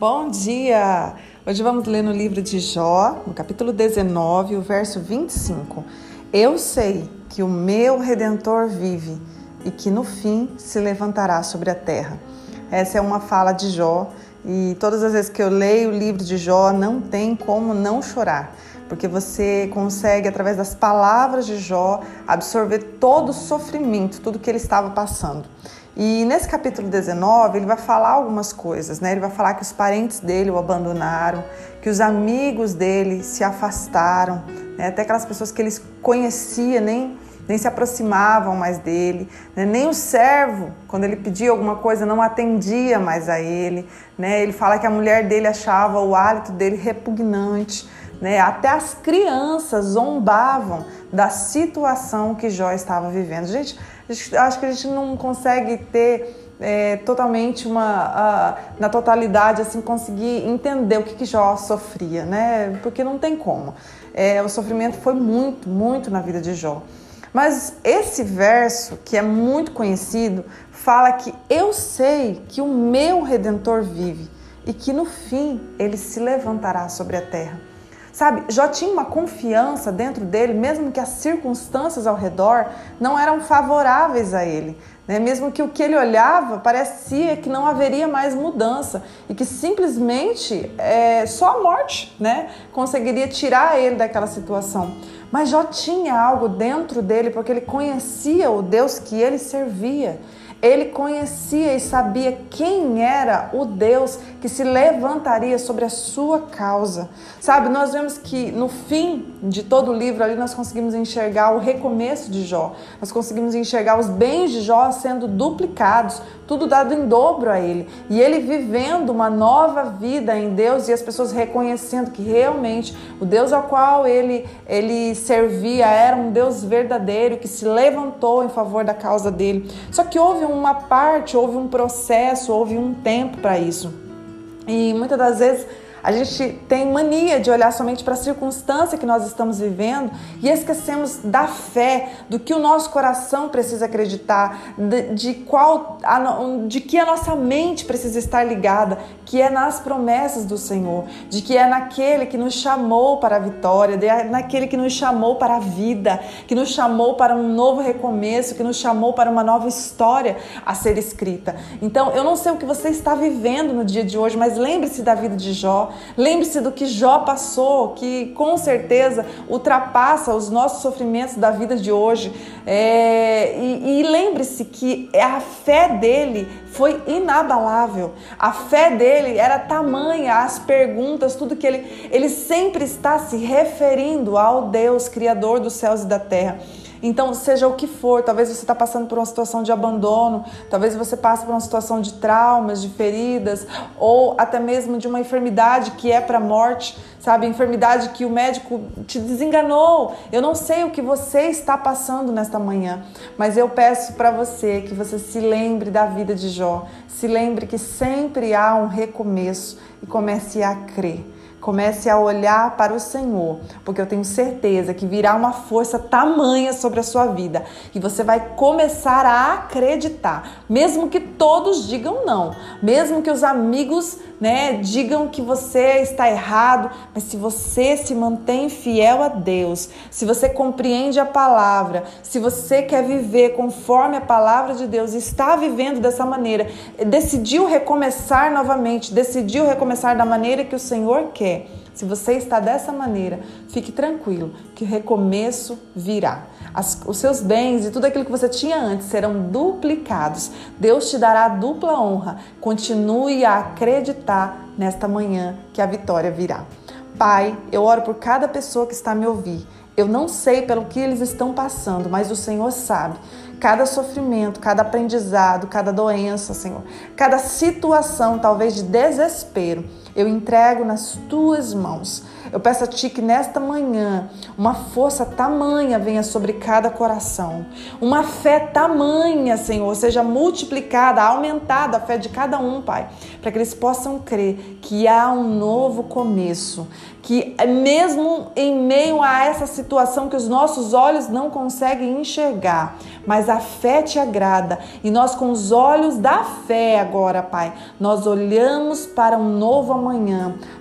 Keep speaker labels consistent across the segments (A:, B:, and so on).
A: Bom dia! Hoje vamos ler no livro de Jó, no capítulo 19, o verso 25. Eu sei que o meu redentor vive e que no fim se levantará sobre a terra. Essa é uma fala de Jó e todas as vezes que eu leio o livro de Jó, não tem como não chorar, porque você consegue, através das palavras de Jó, absorver todo o sofrimento, tudo que ele estava passando. E nesse capítulo 19, ele vai falar algumas coisas, né? Ele vai falar que os parentes dele o abandonaram, que os amigos dele se afastaram, né? até aquelas pessoas que ele conhecia nem, nem se aproximavam mais dele, né? nem o servo, quando ele pedia alguma coisa, não atendia mais a ele. Né? Ele fala que a mulher dele achava o hálito dele repugnante. Né? Até as crianças zombavam da situação que Jó estava vivendo. Gente, acho que a gente não consegue ter é, totalmente uma na totalidade assim conseguir entender o que, que Jó sofria, né? Porque não tem como. É, o sofrimento foi muito, muito na vida de Jó. Mas esse verso, que é muito conhecido, fala que eu sei que o meu redentor vive e que no fim ele se levantará sobre a terra. Sabe, Jó tinha uma confiança dentro dele, mesmo que as circunstâncias ao redor não eram favoráveis a ele. Né? Mesmo que o que ele olhava parecia que não haveria mais mudança e que simplesmente é, só a morte né, conseguiria tirar ele daquela situação. Mas Jó tinha algo dentro dele porque ele conhecia o Deus que ele servia. Ele conhecia e sabia quem era o Deus que se levantaria sobre a sua causa. Sabe, nós vemos que no fim de todo o livro ali nós conseguimos enxergar o recomeço de Jó. Nós conseguimos enxergar os bens de Jó sendo duplicados, tudo dado em dobro a ele. E ele vivendo uma nova vida em Deus e as pessoas reconhecendo que realmente o Deus ao qual ele, ele servia era um Deus verdadeiro que se levantou em favor da causa dele. Só que houve uma parte, houve um processo, houve um tempo para isso. E muitas das vezes a gente tem mania de olhar somente para a circunstância que nós estamos vivendo e esquecemos da fé, do que o nosso coração precisa acreditar, de, de qual, de que a nossa mente precisa estar ligada, que é nas promessas do Senhor, de que é naquele que nos chamou para a vitória, é naquele que nos chamou para a vida, que nos chamou para um novo recomeço, que nos chamou para uma nova história a ser escrita. Então, eu não sei o que você está vivendo no dia de hoje, mas lembre-se da vida de Jó. Lembre-se do que Jó passou, que com certeza ultrapassa os nossos sofrimentos da vida de hoje. É, e, e lembre-se que a fé dele foi inabalável. A fé dele era tamanha, as perguntas, tudo que ele. Ele sempre está se referindo ao Deus, Criador dos céus e da terra. Então, seja o que for, talvez você está passando por uma situação de abandono, talvez você passe por uma situação de traumas, de feridas, ou até mesmo de uma enfermidade que é para a morte, sabe? Enfermidade que o médico te desenganou. Eu não sei o que você está passando nesta manhã, mas eu peço para você que você se lembre da vida de Jó, se lembre que sempre há um recomeço e comece a crer. Comece a olhar para o Senhor, porque eu tenho certeza que virá uma força tamanha sobre a sua vida e você vai começar a acreditar, mesmo que todos digam não, mesmo que os amigos, né, digam que você está errado, mas se você se mantém fiel a Deus, se você compreende a palavra, se você quer viver conforme a palavra de Deus, está vivendo dessa maneira, decidiu recomeçar novamente, decidiu recomeçar da maneira que o Senhor quer se você está dessa maneira, fique tranquilo que o recomeço virá. As, os seus bens e tudo aquilo que você tinha antes serão duplicados. Deus te dará dupla honra. Continue a acreditar nesta manhã que a vitória virá. Pai, eu oro por cada pessoa que está me ouvir. Eu não sei pelo que eles estão passando, mas o Senhor sabe. Cada sofrimento, cada aprendizado, cada doença, Senhor, cada situação, talvez de desespero. Eu entrego nas tuas mãos. Eu peço a Ti que nesta manhã uma força tamanha venha sobre cada coração, uma fé tamanha, Senhor, seja multiplicada, aumentada a fé de cada um, Pai, para que eles possam crer que há um novo começo, que mesmo em meio a essa situação que os nossos olhos não conseguem enxergar, mas a fé te agrada e nós com os olhos da fé agora, Pai, nós olhamos para um novo amanhã,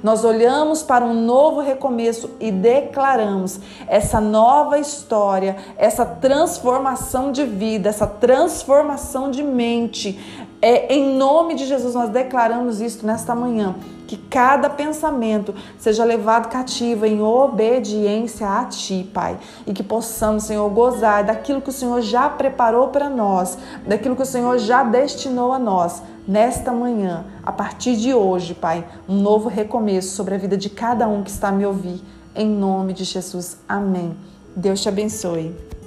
A: nós olhamos para um novo recomeço e declaramos essa nova história, essa transformação de vida, essa transformação de mente. É, em nome de Jesus, nós declaramos isso nesta manhã que cada pensamento seja levado cativo em obediência a Ti, Pai, e que possamos, Senhor, gozar daquilo que o Senhor já preparou para nós, daquilo que o Senhor já destinou a nós nesta manhã, a partir de hoje, Pai, um novo recomeço sobre a vida de cada um que está me ouvir, em nome de Jesus. Amém. Deus te abençoe.